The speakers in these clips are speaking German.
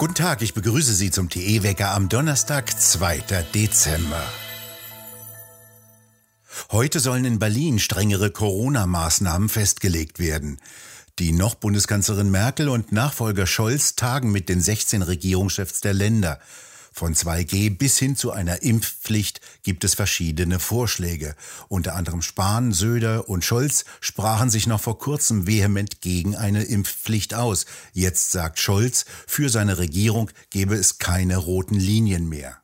Guten Tag, ich begrüße Sie zum TE-Wecker am Donnerstag, 2. Dezember. Heute sollen in Berlin strengere Corona-Maßnahmen festgelegt werden. Die noch Bundeskanzlerin Merkel und Nachfolger Scholz tagen mit den 16 Regierungschefs der Länder. Von 2G bis hin zu einer Impfpflicht gibt es verschiedene Vorschläge. Unter anderem Spahn, Söder und Scholz sprachen sich noch vor kurzem vehement gegen eine Impfpflicht aus. Jetzt sagt Scholz, für seine Regierung gebe es keine roten Linien mehr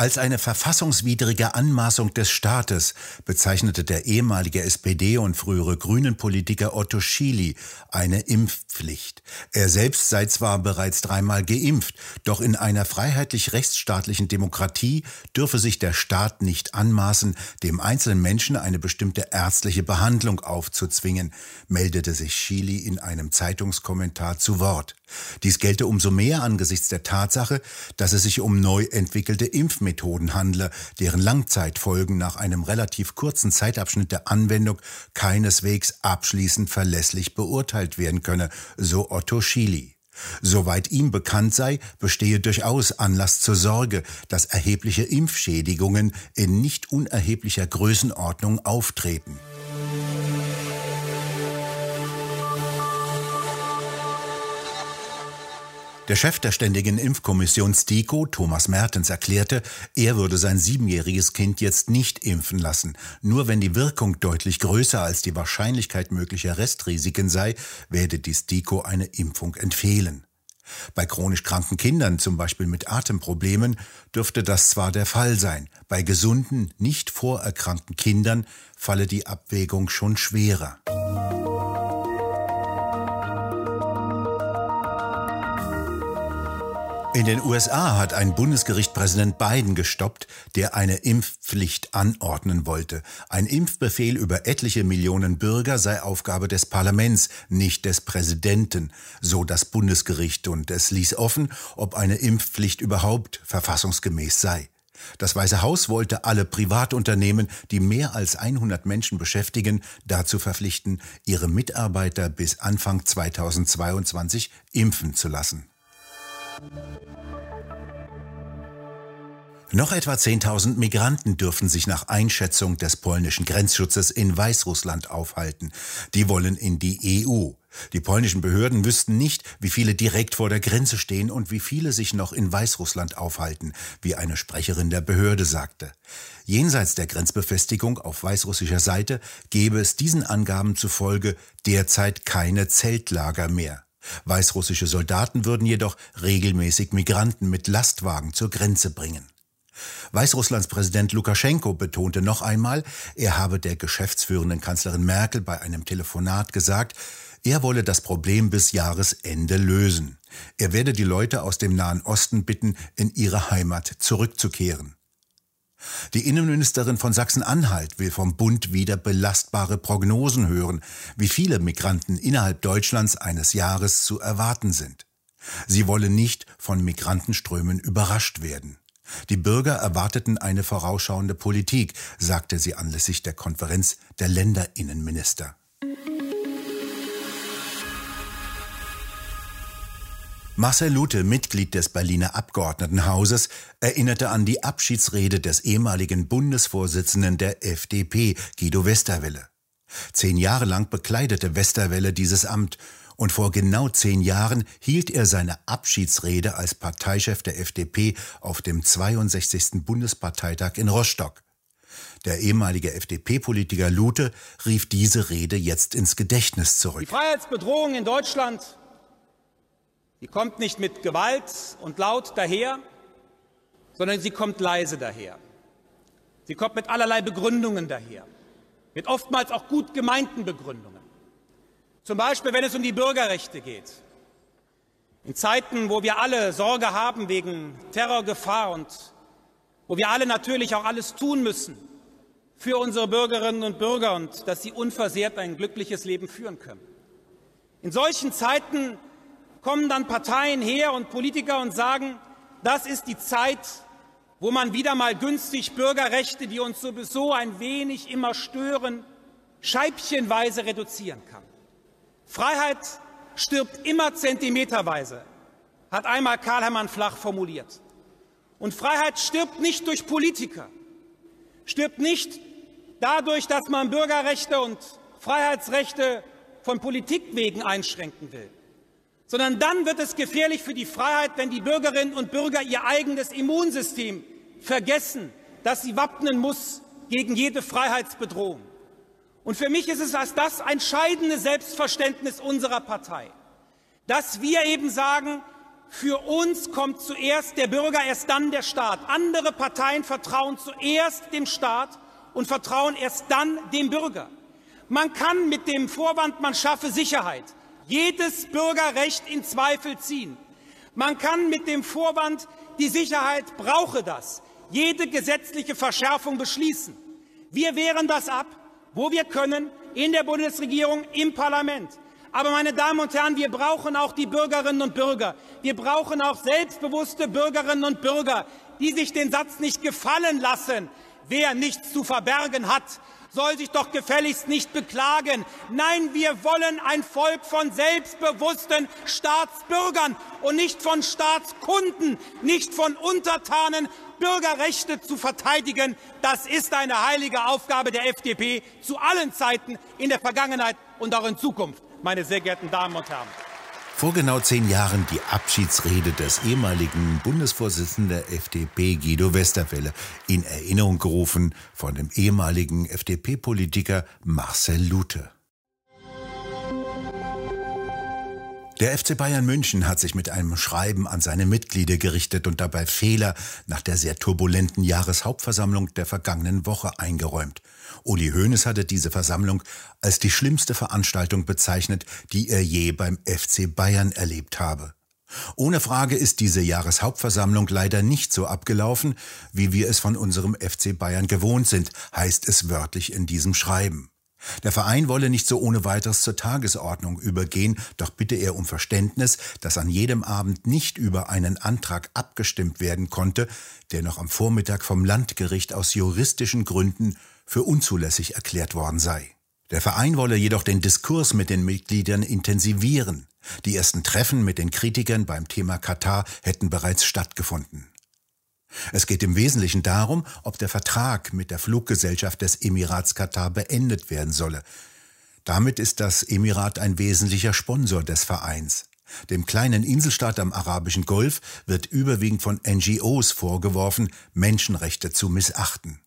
als eine verfassungswidrige Anmaßung des Staates bezeichnete der ehemalige SPD und frühere Grünen-Politiker Otto Schily eine Impfpflicht. Er selbst sei zwar bereits dreimal geimpft, doch in einer freiheitlich-rechtsstaatlichen Demokratie dürfe sich der Staat nicht anmaßen, dem einzelnen Menschen eine bestimmte ärztliche Behandlung aufzuzwingen, meldete sich Schily in einem Zeitungskommentar zu Wort. Dies gelte umso mehr angesichts der Tatsache, dass es sich um neu entwickelte Impfmethoden handle, deren Langzeitfolgen nach einem relativ kurzen Zeitabschnitt der Anwendung keineswegs abschließend verlässlich beurteilt werden könne, so Otto Schily. Soweit ihm bekannt sei, bestehe durchaus Anlass zur Sorge, dass erhebliche Impfschädigungen in nicht unerheblicher Größenordnung auftreten. Der Chef der Ständigen Impfkommission STIKO, Thomas Mertens, erklärte, er würde sein siebenjähriges Kind jetzt nicht impfen lassen. Nur wenn die Wirkung deutlich größer als die Wahrscheinlichkeit möglicher Restrisiken sei, werde die STIKO eine Impfung empfehlen. Bei chronisch kranken Kindern, zum Beispiel mit Atemproblemen, dürfte das zwar der Fall sein, bei gesunden, nicht vorerkrankten Kindern falle die Abwägung schon schwerer. In den USA hat ein Bundesgericht Präsident Biden gestoppt, der eine Impfpflicht anordnen wollte. Ein Impfbefehl über etliche Millionen Bürger sei Aufgabe des Parlaments, nicht des Präsidenten, so das Bundesgericht, und es ließ offen, ob eine Impfpflicht überhaupt verfassungsgemäß sei. Das Weiße Haus wollte alle Privatunternehmen, die mehr als 100 Menschen beschäftigen, dazu verpflichten, ihre Mitarbeiter bis Anfang 2022 impfen zu lassen. Noch etwa 10.000 Migranten dürfen sich nach Einschätzung des polnischen Grenzschutzes in Weißrussland aufhalten. Die wollen in die EU. Die polnischen Behörden wüssten nicht, wie viele direkt vor der Grenze stehen und wie viele sich noch in Weißrussland aufhalten, wie eine Sprecherin der Behörde sagte. Jenseits der Grenzbefestigung auf weißrussischer Seite gäbe es diesen Angaben zufolge derzeit keine Zeltlager mehr. Weißrussische Soldaten würden jedoch regelmäßig Migranten mit Lastwagen zur Grenze bringen. Weißrusslands Präsident Lukaschenko betonte noch einmal, er habe der geschäftsführenden Kanzlerin Merkel bei einem Telefonat gesagt, er wolle das Problem bis Jahresende lösen. Er werde die Leute aus dem Nahen Osten bitten, in ihre Heimat zurückzukehren. Die Innenministerin von Sachsen-Anhalt will vom Bund wieder belastbare Prognosen hören, wie viele Migranten innerhalb Deutschlands eines Jahres zu erwarten sind. Sie wolle nicht von Migrantenströmen überrascht werden. Die Bürger erwarteten eine vorausschauende Politik, sagte sie anlässlich der Konferenz der Länderinnenminister. Marcel Lute, Mitglied des Berliner Abgeordnetenhauses, erinnerte an die Abschiedsrede des ehemaligen Bundesvorsitzenden der FDP, Guido Westerwelle. Zehn Jahre lang bekleidete Westerwelle dieses Amt und vor genau zehn Jahren hielt er seine Abschiedsrede als Parteichef der FDP auf dem 62. Bundesparteitag in Rostock. Der ehemalige FDP-Politiker Lute rief diese Rede jetzt ins Gedächtnis zurück. Die Freiheitsbedrohung in Deutschland die kommt nicht mit Gewalt und laut daher, sondern sie kommt leise daher. Sie kommt mit allerlei Begründungen daher, mit oftmals auch gut gemeinten Begründungen. Zum Beispiel, wenn es um die Bürgerrechte geht. In Zeiten, wo wir alle Sorge haben wegen Terrorgefahr und wo wir alle natürlich auch alles tun müssen für unsere Bürgerinnen und Bürger und dass sie unversehrt ein glückliches Leben führen können. In solchen Zeiten kommen dann Parteien her und Politiker und sagen, das ist die Zeit, wo man wieder mal günstig Bürgerrechte, die uns sowieso ein wenig immer stören, scheibchenweise reduzieren kann. Freiheit stirbt immer zentimeterweise, hat einmal Karl Hermann Flach formuliert. Und Freiheit stirbt nicht durch Politiker, stirbt nicht dadurch, dass man Bürgerrechte und Freiheitsrechte von Politik wegen einschränken will, sondern dann wird es gefährlich für die Freiheit, wenn die Bürgerinnen und Bürger ihr eigenes Immunsystem vergessen, das sie wappnen muss gegen jede Freiheitsbedrohung. Und für mich ist es als das entscheidende Selbstverständnis unserer Partei, dass wir eben sagen, für uns kommt zuerst der Bürger, erst dann der Staat. Andere Parteien vertrauen zuerst dem Staat und vertrauen erst dann dem Bürger. Man kann mit dem Vorwand, man schaffe Sicherheit, jedes Bürgerrecht in Zweifel ziehen. Man kann mit dem Vorwand, die Sicherheit brauche das, jede gesetzliche Verschärfung beschließen. Wir wehren das ab, wo wir können, in der Bundesregierung, im Parlament. Aber meine Damen und Herren, wir brauchen auch die Bürgerinnen und Bürger. Wir brauchen auch selbstbewusste Bürgerinnen und Bürger, die sich den Satz nicht gefallen lassen, wer nichts zu verbergen hat, soll sich doch gefälligst nicht beklagen. Nein, wir wollen ein Volk von selbstbewussten Staatsbürgern und nicht von Staatskunden, nicht von Untertanen. Bürgerrechte zu verteidigen, das ist eine heilige Aufgabe der FDP zu allen Zeiten in der Vergangenheit und auch in Zukunft, meine sehr geehrten Damen und Herren vor genau zehn Jahren die Abschiedsrede des ehemaligen Bundesvorsitzenden der FDP Guido Westerwelle in Erinnerung gerufen von dem ehemaligen FDP-Politiker Marcel Lute. Der FC Bayern München hat sich mit einem Schreiben an seine Mitglieder gerichtet und dabei Fehler nach der sehr turbulenten Jahreshauptversammlung der vergangenen Woche eingeräumt. Uli Hoeneß hatte diese Versammlung als die schlimmste Veranstaltung bezeichnet, die er je beim FC Bayern erlebt habe. Ohne Frage ist diese Jahreshauptversammlung leider nicht so abgelaufen, wie wir es von unserem FC Bayern gewohnt sind, heißt es wörtlich in diesem Schreiben. Der Verein wolle nicht so ohne weiteres zur Tagesordnung übergehen, doch bitte er um Verständnis, dass an jedem Abend nicht über einen Antrag abgestimmt werden konnte, der noch am Vormittag vom Landgericht aus juristischen Gründen für unzulässig erklärt worden sei. Der Verein wolle jedoch den Diskurs mit den Mitgliedern intensivieren. Die ersten Treffen mit den Kritikern beim Thema Katar hätten bereits stattgefunden. Es geht im Wesentlichen darum, ob der Vertrag mit der Fluggesellschaft des Emirats Katar beendet werden solle. Damit ist das Emirat ein wesentlicher Sponsor des Vereins. Dem kleinen Inselstaat am arabischen Golf wird überwiegend von NGOs vorgeworfen, Menschenrechte zu missachten.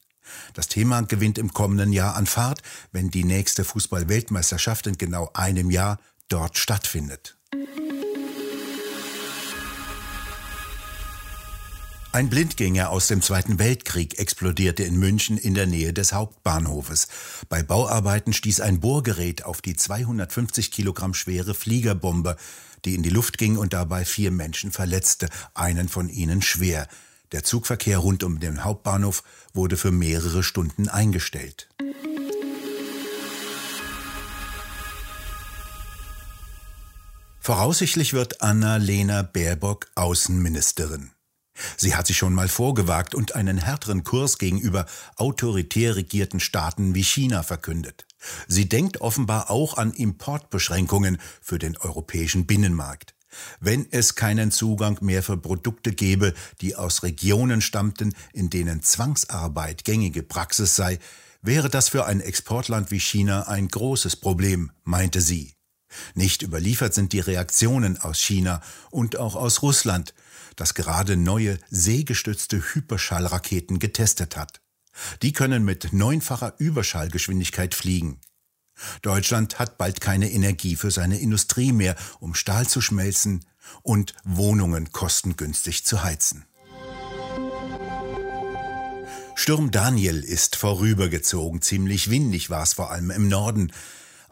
Das Thema gewinnt im kommenden Jahr an Fahrt, wenn die nächste Fußball-Weltmeisterschaft in genau einem Jahr dort stattfindet. Ein Blindgänger aus dem Zweiten Weltkrieg explodierte in München in der Nähe des Hauptbahnhofes. Bei Bauarbeiten stieß ein Bohrgerät auf die 250 Kilogramm schwere Fliegerbombe, die in die Luft ging und dabei vier Menschen verletzte, einen von ihnen schwer. Der Zugverkehr rund um den Hauptbahnhof wurde für mehrere Stunden eingestellt. Voraussichtlich wird Anna-Lena Baerbock Außenministerin. Sie hat sich schon mal vorgewagt und einen härteren Kurs gegenüber autoritär regierten Staaten wie China verkündet. Sie denkt offenbar auch an Importbeschränkungen für den europäischen Binnenmarkt. Wenn es keinen Zugang mehr für Produkte gäbe, die aus Regionen stammten, in denen Zwangsarbeit gängige Praxis sei, wäre das für ein Exportland wie China ein großes Problem, meinte sie. Nicht überliefert sind die Reaktionen aus China und auch aus Russland, das gerade neue seegestützte Hyperschallraketen getestet hat. Die können mit neunfacher Überschallgeschwindigkeit fliegen. Deutschland hat bald keine Energie für seine Industrie mehr, um Stahl zu schmelzen und Wohnungen kostengünstig zu heizen. Sturm Daniel ist vorübergezogen, ziemlich windig war es vor allem im Norden.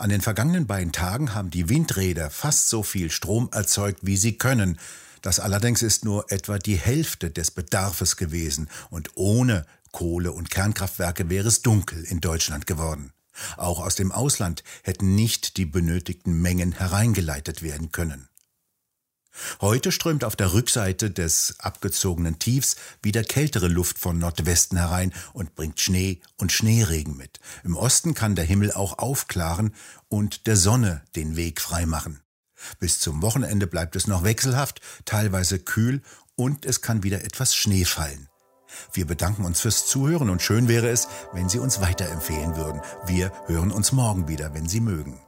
An den vergangenen beiden Tagen haben die Windräder fast so viel Strom erzeugt, wie sie können. Das allerdings ist nur etwa die Hälfte des Bedarfes gewesen und ohne Kohle- und Kernkraftwerke wäre es dunkel in Deutschland geworden. Auch aus dem Ausland hätten nicht die benötigten Mengen hereingeleitet werden können. Heute strömt auf der Rückseite des abgezogenen Tiefs wieder kältere Luft von Nordwesten herein und bringt Schnee und Schneeregen mit. Im Osten kann der Himmel auch aufklaren und der Sonne den Weg freimachen. Bis zum Wochenende bleibt es noch wechselhaft, teilweise kühl und es kann wieder etwas Schnee fallen. Wir bedanken uns fürs Zuhören und schön wäre es, wenn Sie uns weiterempfehlen würden. Wir hören uns morgen wieder, wenn Sie mögen.